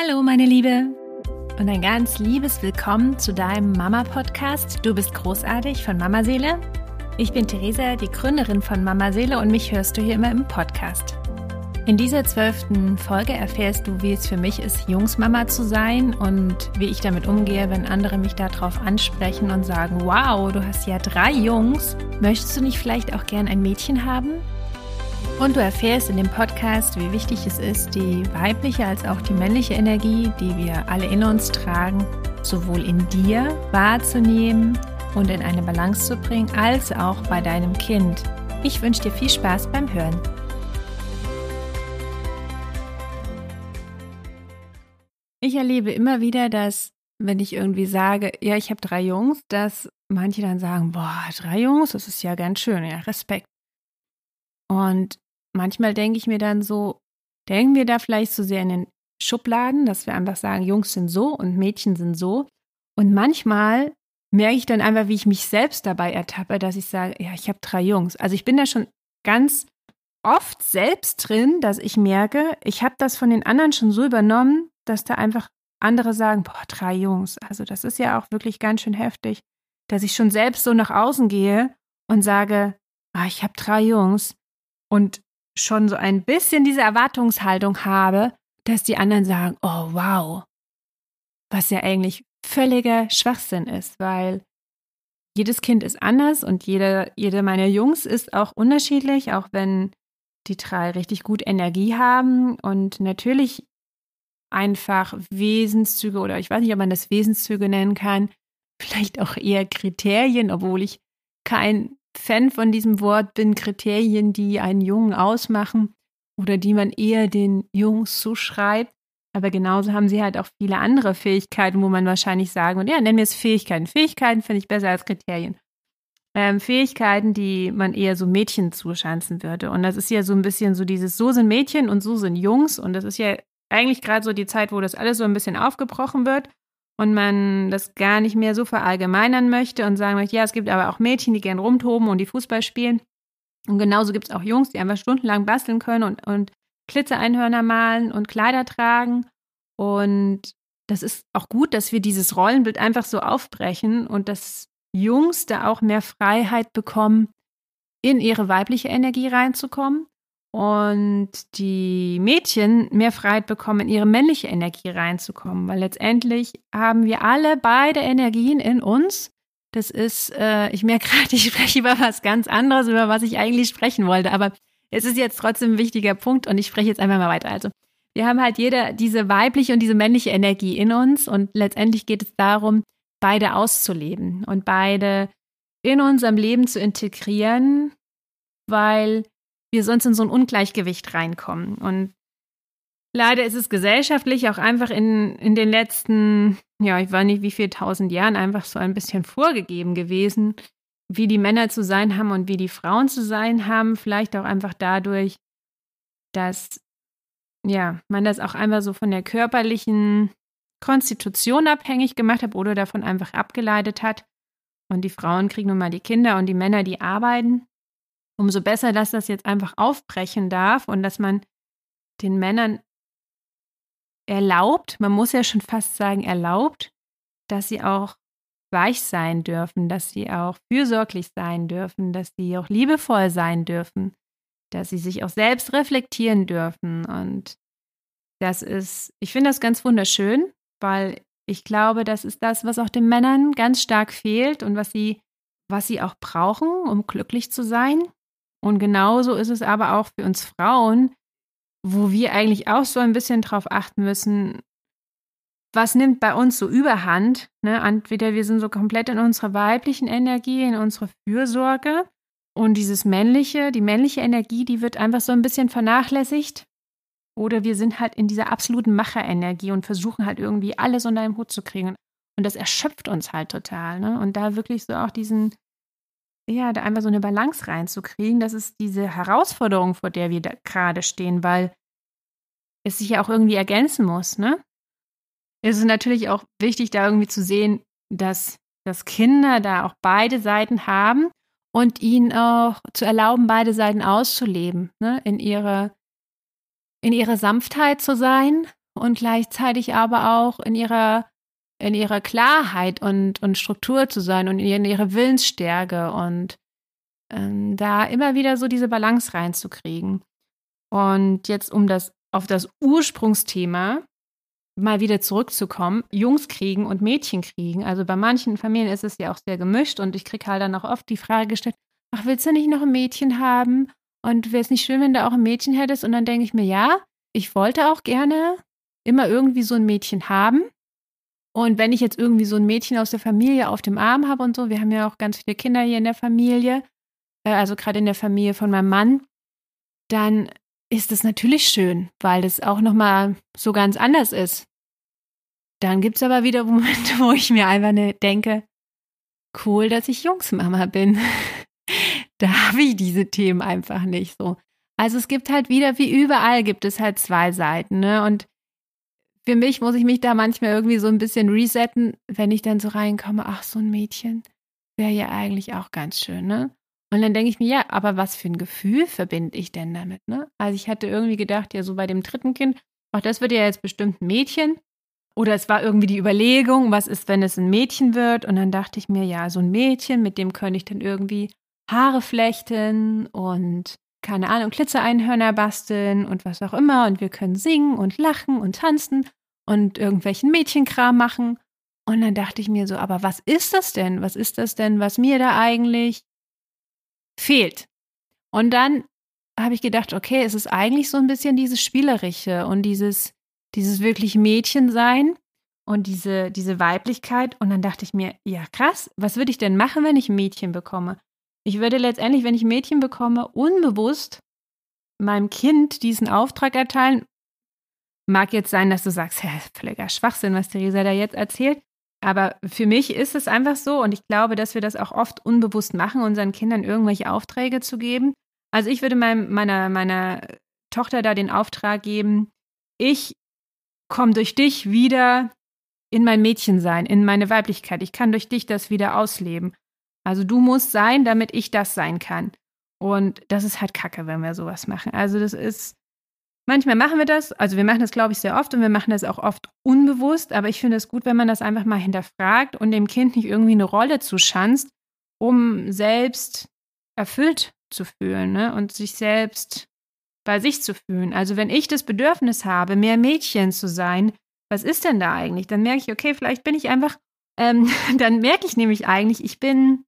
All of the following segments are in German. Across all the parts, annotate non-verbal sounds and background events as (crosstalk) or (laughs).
Hallo meine Liebe und ein ganz liebes Willkommen zu deinem Mama-Podcast. Du bist großartig von Mama Seele. Ich bin Theresa, die Gründerin von Mama Seele und mich hörst du hier immer im Podcast. In dieser zwölften Folge erfährst du, wie es für mich ist, Jungsmama zu sein und wie ich damit umgehe, wenn andere mich darauf ansprechen und sagen, wow, du hast ja drei Jungs. Möchtest du nicht vielleicht auch gern ein Mädchen haben? Und du erfährst in dem Podcast, wie wichtig es ist, die weibliche als auch die männliche Energie, die wir alle in uns tragen, sowohl in dir wahrzunehmen und in eine Balance zu bringen, als auch bei deinem Kind. Ich wünsche dir viel Spaß beim Hören. Ich erlebe immer wieder, dass wenn ich irgendwie sage, ja, ich habe drei Jungs, dass manche dann sagen, boah, drei Jungs, das ist ja ganz schön, ja, Respekt. Und manchmal denke ich mir dann so, denken wir da vielleicht so sehr in den Schubladen, dass wir einfach sagen, Jungs sind so und Mädchen sind so. Und manchmal merke ich dann einfach, wie ich mich selbst dabei ertappe, dass ich sage, ja, ich habe drei Jungs. Also ich bin da schon ganz oft selbst drin, dass ich merke, ich habe das von den anderen schon so übernommen, dass da einfach andere sagen, boah, drei Jungs. Also das ist ja auch wirklich ganz schön heftig, dass ich schon selbst so nach außen gehe und sage, ah, ich habe drei Jungs. Und schon so ein bisschen diese Erwartungshaltung habe, dass die anderen sagen, oh wow, was ja eigentlich völliger Schwachsinn ist, weil jedes Kind ist anders und jede, jede meiner Jungs ist auch unterschiedlich, auch wenn die drei richtig gut Energie haben und natürlich einfach Wesenszüge oder ich weiß nicht, ob man das Wesenszüge nennen kann, vielleicht auch eher Kriterien, obwohl ich kein Fan von diesem Wort bin, Kriterien, die einen Jungen ausmachen oder die man eher den Jungs zuschreibt. Aber genauso haben sie halt auch viele andere Fähigkeiten, wo man wahrscheinlich sagen würde, ja, nennen wir es Fähigkeiten. Fähigkeiten finde ich besser als Kriterien. Ähm, Fähigkeiten, die man eher so Mädchen zuschanzen würde. Und das ist ja so ein bisschen so dieses, so sind Mädchen und so sind Jungs. Und das ist ja eigentlich gerade so die Zeit, wo das alles so ein bisschen aufgebrochen wird und man das gar nicht mehr so verallgemeinern möchte und sagen möchte, ja, es gibt aber auch Mädchen, die gern rumtoben und die Fußball spielen. Und genauso gibt es auch Jungs, die einfach stundenlang basteln können und, und Glitzer-Einhörner malen und Kleider tragen. Und das ist auch gut, dass wir dieses Rollenbild einfach so aufbrechen und dass Jungs da auch mehr Freiheit bekommen, in ihre weibliche Energie reinzukommen und die Mädchen mehr Freiheit bekommen, in ihre männliche Energie reinzukommen, weil letztendlich haben wir alle beide Energien in uns. Das ist, äh, ich merke (laughs) gerade, ich spreche über was ganz anderes, über was ich eigentlich sprechen wollte, aber es ist jetzt trotzdem ein wichtiger Punkt und ich spreche jetzt einfach mal weiter. Also, wir haben halt jeder diese weibliche und diese männliche Energie in uns und letztendlich geht es darum, beide auszuleben und beide in unserem Leben zu integrieren, weil wir sonst in so ein Ungleichgewicht reinkommen. Und leider ist es gesellschaftlich auch einfach in, in den letzten, ja, ich weiß nicht wie viel tausend Jahren einfach so ein bisschen vorgegeben gewesen, wie die Männer zu sein haben und wie die Frauen zu sein haben. Vielleicht auch einfach dadurch, dass ja, man das auch einfach so von der körperlichen Konstitution abhängig gemacht hat oder davon einfach abgeleitet hat. Und die Frauen kriegen nun mal die Kinder und die Männer, die arbeiten umso besser, dass das jetzt einfach aufbrechen darf und dass man den Männern erlaubt, man muss ja schon fast sagen, erlaubt, dass sie auch weich sein dürfen, dass sie auch fürsorglich sein dürfen, dass sie auch liebevoll sein dürfen, dass sie sich auch selbst reflektieren dürfen. Und das ist, ich finde das ganz wunderschön, weil ich glaube, das ist das, was auch den Männern ganz stark fehlt und was sie, was sie auch brauchen, um glücklich zu sein. Und genauso ist es aber auch für uns Frauen, wo wir eigentlich auch so ein bisschen drauf achten müssen, was nimmt bei uns so überhand? Ne? Entweder wir sind so komplett in unserer weiblichen Energie, in unserer Fürsorge und dieses männliche, die männliche Energie, die wird einfach so ein bisschen vernachlässigt. Oder wir sind halt in dieser absoluten Macherenergie und versuchen halt irgendwie alles unter einem Hut zu kriegen. Und das erschöpft uns halt total. Ne? Und da wirklich so auch diesen, ja, da einfach so eine Balance reinzukriegen, das ist diese Herausforderung, vor der wir gerade stehen, weil es sich ja auch irgendwie ergänzen muss, ne? Es ist natürlich auch wichtig, da irgendwie zu sehen, dass, dass Kinder da auch beide Seiten haben und ihnen auch zu erlauben, beide Seiten auszuleben, ne? In ihre, in ihrer Sanftheit zu sein und gleichzeitig aber auch in ihrer in ihrer Klarheit und, und Struktur zu sein und in ihrer Willensstärke und ähm, da immer wieder so diese Balance reinzukriegen. Und jetzt, um das auf das Ursprungsthema mal wieder zurückzukommen, Jungs kriegen und Mädchen kriegen. Also bei manchen Familien ist es ja auch sehr gemischt und ich kriege halt dann auch oft die Frage gestellt, ach, willst du nicht noch ein Mädchen haben? Und wäre es nicht schön, wenn du auch ein Mädchen hättest? Und dann denke ich mir, ja, ich wollte auch gerne immer irgendwie so ein Mädchen haben. Und wenn ich jetzt irgendwie so ein Mädchen aus der Familie auf dem Arm habe und so, wir haben ja auch ganz viele Kinder hier in der Familie, äh, also gerade in der Familie von meinem Mann, dann ist es natürlich schön, weil das auch nochmal so ganz anders ist. Dann gibt es aber wieder (laughs) Momente, wo ich mir einfach ne, denke, cool, dass ich Jungsmama bin. (laughs) da habe ich diese Themen einfach nicht so. Also es gibt halt wieder, wie überall, gibt es halt zwei Seiten. Ne? Und für mich muss ich mich da manchmal irgendwie so ein bisschen resetten, wenn ich dann so reinkomme, ach, so ein Mädchen wäre ja eigentlich auch ganz schön, ne? Und dann denke ich mir, ja, aber was für ein Gefühl verbinde ich denn damit, ne? Also ich hatte irgendwie gedacht, ja, so bei dem dritten Kind, ach, das wird ja jetzt bestimmt ein Mädchen. Oder es war irgendwie die Überlegung, was ist, wenn es ein Mädchen wird? Und dann dachte ich mir, ja, so ein Mädchen, mit dem könnte ich dann irgendwie Haare flechten und keine Ahnung, Glitzereinhörner basteln und was auch immer. Und wir können singen und lachen und tanzen und irgendwelchen Mädchenkram machen. Und dann dachte ich mir so, aber was ist das denn? Was ist das denn, was mir da eigentlich fehlt? Und dann habe ich gedacht, okay, es ist eigentlich so ein bisschen dieses Spielerische und dieses, dieses wirklich Mädchensein und diese, diese Weiblichkeit. Und dann dachte ich mir, ja krass, was würde ich denn machen, wenn ich Mädchen bekomme? Ich würde letztendlich, wenn ich Mädchen bekomme, unbewusst meinem Kind diesen Auftrag erteilen. Mag jetzt sein, dass du sagst, ja, völliger Schwachsinn, was Theresa da jetzt erzählt. Aber für mich ist es einfach so und ich glaube, dass wir das auch oft unbewusst machen, unseren Kindern irgendwelche Aufträge zu geben. Also ich würde meinem, meiner, meiner Tochter da den Auftrag geben, ich komme durch dich wieder in mein Mädchensein, in meine Weiblichkeit. Ich kann durch dich das wieder ausleben. Also du musst sein, damit ich das sein kann. Und das ist halt kacke, wenn wir sowas machen. Also das ist, manchmal machen wir das, also wir machen das, glaube ich, sehr oft und wir machen das auch oft unbewusst, aber ich finde es gut, wenn man das einfach mal hinterfragt und dem Kind nicht irgendwie eine Rolle zuschanzt, um selbst erfüllt zu fühlen ne? und sich selbst bei sich zu fühlen. Also wenn ich das Bedürfnis habe, mehr Mädchen zu sein, was ist denn da eigentlich? Dann merke ich, okay, vielleicht bin ich einfach, ähm, (laughs) dann merke ich nämlich eigentlich, ich bin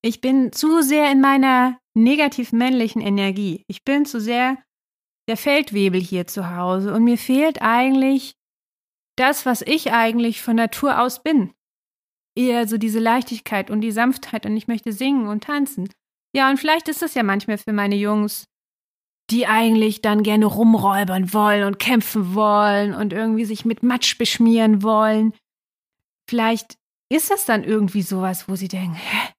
ich bin zu sehr in meiner negativ männlichen Energie. Ich bin zu sehr der Feldwebel hier zu Hause und mir fehlt eigentlich das, was ich eigentlich von Natur aus bin. Eher so diese Leichtigkeit und die Sanftheit und ich möchte singen und tanzen. Ja, und vielleicht ist das ja manchmal für meine Jungs, die eigentlich dann gerne rumräubern wollen und kämpfen wollen und irgendwie sich mit Matsch beschmieren wollen. Vielleicht ist das dann irgendwie sowas, wo sie denken, hä,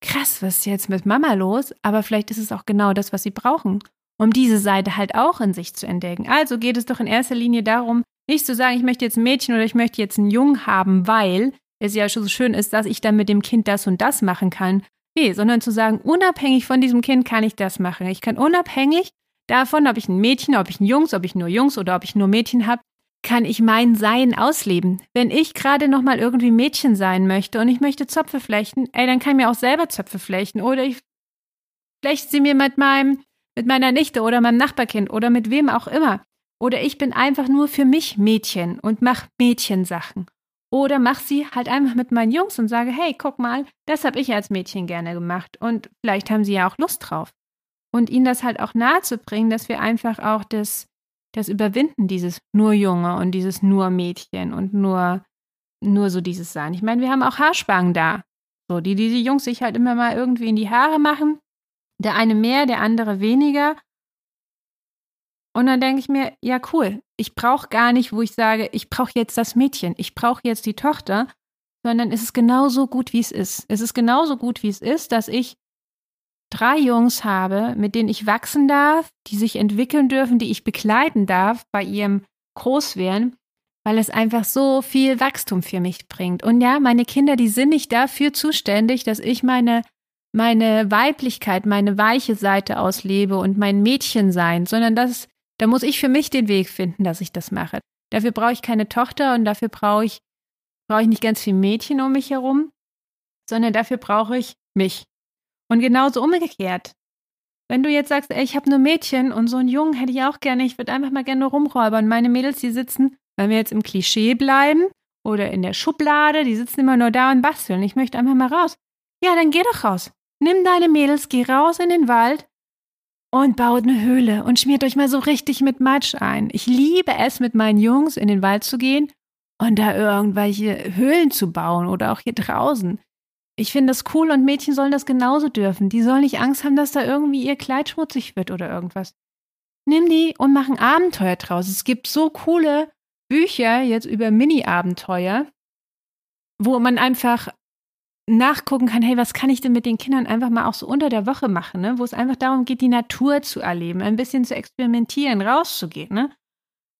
krass, was ist jetzt mit Mama los? Aber vielleicht ist es auch genau das, was sie brauchen, um diese Seite halt auch in sich zu entdecken. Also geht es doch in erster Linie darum, nicht zu sagen, ich möchte jetzt ein Mädchen oder ich möchte jetzt einen Jungen haben, weil es ja schon so schön ist, dass ich dann mit dem Kind das und das machen kann. Nee, sondern zu sagen, unabhängig von diesem Kind kann ich das machen. Ich kann unabhängig davon, ob ich ein Mädchen, ob ich ein Jungs, ob ich nur Jungs oder ob ich nur Mädchen habe, kann ich mein Sein ausleben. Wenn ich gerade noch mal irgendwie Mädchen sein möchte und ich möchte Zöpfe flechten, ey, dann kann ich mir auch selber Zöpfe flechten oder ich flechte sie mir mit meinem mit meiner Nichte oder meinem Nachbarkind oder mit wem auch immer. Oder ich bin einfach nur für mich Mädchen und mach Mädchensachen. Oder mach sie halt einfach mit meinen Jungs und sage, hey, guck mal, das habe ich als Mädchen gerne gemacht und vielleicht haben sie ja auch Lust drauf. Und ihnen das halt auch nahe zu bringen, dass wir einfach auch das das Überwinden dieses nur Junge und dieses nur Mädchen und nur, nur so dieses Sein. Ich meine, wir haben auch Haarspangen da. So, die diese Jungs sich halt immer mal irgendwie in die Haare machen. Der eine mehr, der andere weniger. Und dann denke ich mir, ja, cool. Ich brauche gar nicht, wo ich sage, ich brauche jetzt das Mädchen, ich brauche jetzt die Tochter, sondern es ist genauso gut, wie es ist. Es ist genauso gut, wie es ist, dass ich drei Jungs habe, mit denen ich wachsen darf, die sich entwickeln dürfen, die ich begleiten darf bei ihrem Großwerden, weil es einfach so viel Wachstum für mich bringt. Und ja, meine Kinder, die sind nicht dafür zuständig, dass ich meine meine Weiblichkeit, meine weiche Seite auslebe und mein Mädchensein, sondern das Da muss ich für mich den Weg finden, dass ich das mache. Dafür brauche ich keine Tochter und dafür brauche ich, brauche ich nicht ganz viel Mädchen um mich herum, sondern dafür brauche ich mich. Und genauso umgekehrt. Wenn du jetzt sagst, ey, ich habe nur Mädchen und so einen Jungen hätte ich auch gerne, ich würde einfach mal gerne rumräubern. Meine Mädels, die sitzen, wenn wir jetzt im Klischee bleiben oder in der Schublade, die sitzen immer nur da und basteln. Ich möchte einfach mal raus. Ja, dann geh doch raus. Nimm deine Mädels, geh raus in den Wald und baut eine Höhle und schmiert euch mal so richtig mit Matsch ein. Ich liebe es, mit meinen Jungs in den Wald zu gehen und da irgendwelche Höhlen zu bauen oder auch hier draußen. Ich finde das cool und Mädchen sollen das genauso dürfen. Die sollen nicht Angst haben, dass da irgendwie ihr Kleid schmutzig wird oder irgendwas. Nimm die und mach ein Abenteuer draus. Es gibt so coole Bücher jetzt über Mini-Abenteuer, wo man einfach nachgucken kann, hey, was kann ich denn mit den Kindern einfach mal auch so unter der Woche machen, ne? wo es einfach darum geht, die Natur zu erleben, ein bisschen zu experimentieren, rauszugehen. Ne?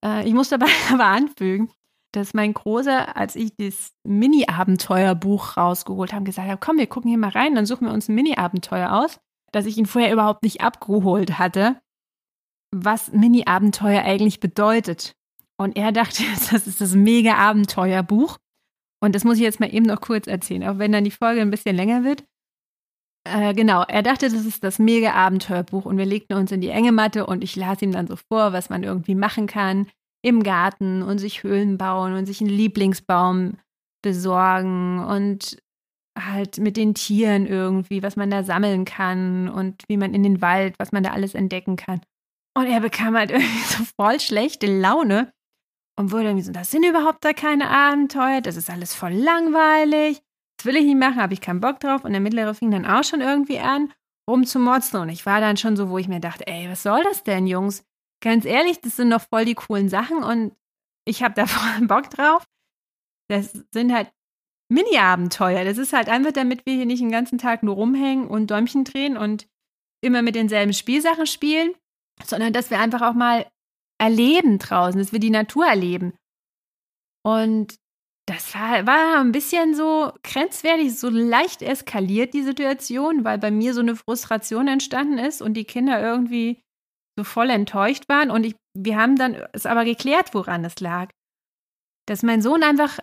Äh, ich muss dabei (laughs) aber anfügen, dass mein Großer, als ich das Mini-Abenteuerbuch rausgeholt habe, gesagt habe, komm, wir gucken hier mal rein, dann suchen wir uns ein Mini-Abenteuer aus, dass ich ihn vorher überhaupt nicht abgeholt hatte, was Mini-Abenteuer eigentlich bedeutet. Und er dachte, (laughs) das ist das Mega-Abenteuerbuch. Und das muss ich jetzt mal eben noch kurz erzählen, auch wenn dann die Folge ein bisschen länger wird. Äh, genau, er dachte, das ist das mega Abenteuerbuch und wir legten uns in die enge Matte und ich las ihm dann so vor, was man irgendwie machen kann im Garten und sich Höhlen bauen und sich einen Lieblingsbaum besorgen und halt mit den Tieren irgendwie, was man da sammeln kann und wie man in den Wald, was man da alles entdecken kann. Und er bekam halt (laughs) irgendwie so voll schlechte Laune und wurde irgendwie so, das sind überhaupt da keine Abenteuer, das ist alles voll langweilig, das will ich nicht machen, habe ich keinen Bock drauf. Und der Mittlere fing dann auch schon irgendwie an, rumzumotzen. Und ich war dann schon so, wo ich mir dachte, ey, was soll das denn, Jungs? Ganz ehrlich, das sind doch voll die coolen Sachen und ich habe da (laughs) voll Bock drauf. Das sind halt Mini-Abenteuer. Das ist halt einfach, damit wir hier nicht den ganzen Tag nur rumhängen und Däumchen drehen und immer mit denselben Spielsachen spielen, sondern dass wir einfach auch mal erleben draußen, dass wir die Natur erleben. Und das war, war ein bisschen so grenzwertig, so leicht eskaliert, die Situation, weil bei mir so eine Frustration entstanden ist und die Kinder irgendwie so voll enttäuscht waren. Und ich, wir haben dann es aber geklärt, woran es lag. Dass mein Sohn einfach,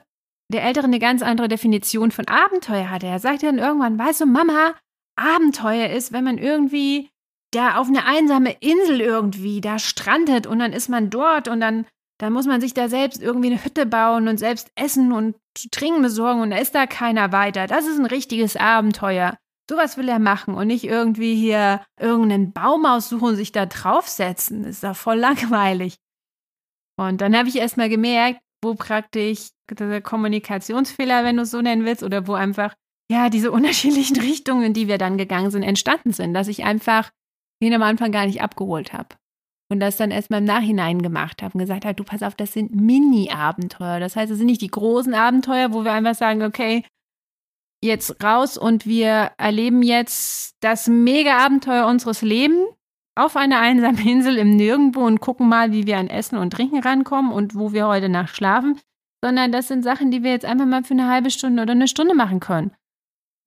der Ältere, eine ganz andere Definition von Abenteuer hatte. Er sagte dann irgendwann, weißt du, Mama, Abenteuer ist, wenn man irgendwie da auf eine einsame Insel irgendwie da strandet und dann ist man dort und dann, dann muss man sich da selbst irgendwie eine Hütte bauen und selbst essen und trinken besorgen und da ist da keiner weiter. Das ist ein richtiges Abenteuer. Sowas will er machen und nicht irgendwie hier irgendeinen Baum aussuchen und sich da draufsetzen. Das ist doch voll langweilig. Und dann habe ich erst mal gemerkt, wo praktisch der Kommunikationsfehler, wenn du es so nennen willst, oder wo einfach, ja, diese unterschiedlichen (laughs) Richtungen, die wir dann gegangen sind, entstanden sind, dass ich einfach ihn am Anfang gar nicht abgeholt habe. Und das dann erst mal im Nachhinein gemacht habe und gesagt habe, du pass auf, das sind Mini-Abenteuer. Das heißt, es sind nicht die großen Abenteuer, wo wir einfach sagen, okay, jetzt raus und wir erleben jetzt das Mega-Abenteuer unseres Lebens auf einer einsamen (laughs) Insel im Nirgendwo und gucken mal, wie wir an Essen und Trinken rankommen und wo wir heute Nacht schlafen, sondern das sind Sachen, die wir jetzt einfach mal für eine halbe Stunde oder eine Stunde machen können,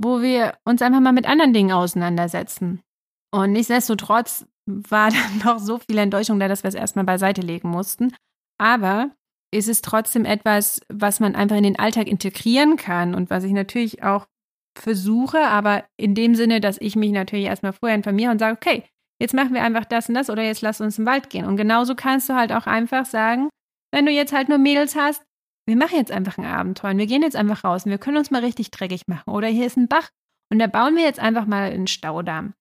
wo wir uns einfach mal mit anderen Dingen auseinandersetzen. Und nichtsdestotrotz war (laughs) dann noch so viel Enttäuschung da, dass wir es erstmal beiseite legen mussten. Aber es ist trotzdem etwas, was man einfach in den Alltag integrieren kann und was ich natürlich auch versuche, aber in dem Sinne, dass ich mich natürlich erstmal vorher informiere und sage, okay, jetzt machen wir einfach das und das oder jetzt lass uns im Wald gehen. Und genauso kannst du halt auch einfach sagen, wenn du jetzt halt nur Mädels hast, wir machen jetzt einfach ein Abenteuer und wir gehen jetzt einfach raus und wir können uns mal richtig dreckig machen. Oder hier ist ein Bach und da bauen wir jetzt einfach mal einen Staudamm.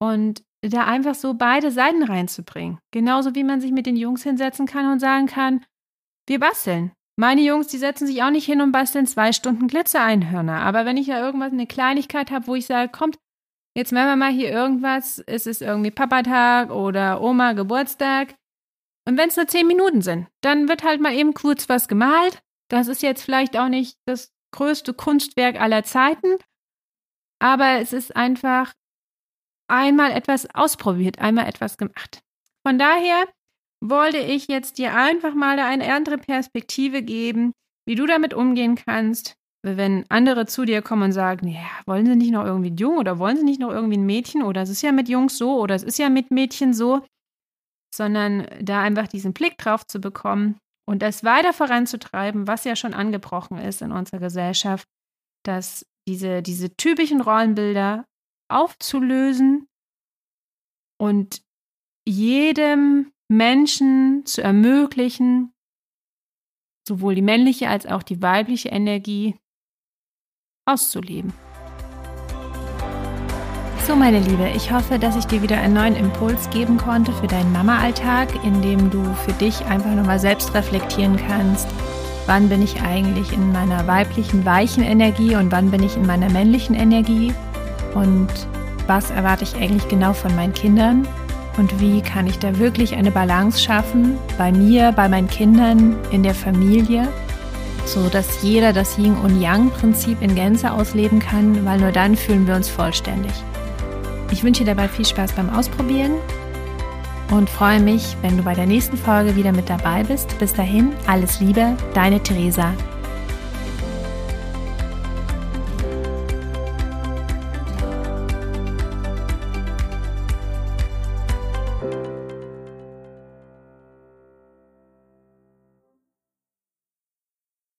Und da einfach so beide Seiten reinzubringen. Genauso wie man sich mit den Jungs hinsetzen kann und sagen kann, wir basteln. Meine Jungs, die setzen sich auch nicht hin und basteln zwei Stunden Glitzereinhörner. Aber wenn ich ja irgendwas, eine Kleinigkeit habe, wo ich sage, kommt, jetzt machen wir mal hier irgendwas, es ist irgendwie Papatag oder Oma Geburtstag. Und wenn es nur zehn Minuten sind, dann wird halt mal eben kurz was gemalt. Das ist jetzt vielleicht auch nicht das größte Kunstwerk aller Zeiten, aber es ist einfach einmal etwas ausprobiert, einmal etwas gemacht. Von daher wollte ich jetzt dir einfach mal eine andere Perspektive geben, wie du damit umgehen kannst, wenn andere zu dir kommen und sagen, ja, wollen sie nicht noch irgendwie ein Jung oder wollen sie nicht noch irgendwie ein Mädchen oder es ist ja mit Jungs so oder es ist ja mit Mädchen so. sondern da einfach diesen Blick drauf zu bekommen und das weiter voranzutreiben, was ja schon angebrochen ist in unserer Gesellschaft, dass diese, diese typischen Rollenbilder aufzulösen und jedem Menschen zu ermöglichen, sowohl die männliche als auch die weibliche Energie auszuleben. So, meine Liebe, ich hoffe, dass ich dir wieder einen neuen Impuls geben konnte für deinen Mama-Alltag, in dem du für dich einfach nochmal selbst reflektieren kannst. Wann bin ich eigentlich in meiner weiblichen, weichen Energie und wann bin ich in meiner männlichen Energie? Und was erwarte ich eigentlich genau von meinen Kindern? Und wie kann ich da wirklich eine Balance schaffen bei mir, bei meinen Kindern, in der Familie, so dass jeder das Yin und Yang Prinzip in Gänze ausleben kann, weil nur dann fühlen wir uns vollständig. Ich wünsche dir dabei viel Spaß beim Ausprobieren und freue mich, wenn du bei der nächsten Folge wieder mit dabei bist. Bis dahin, alles Liebe, deine Theresa.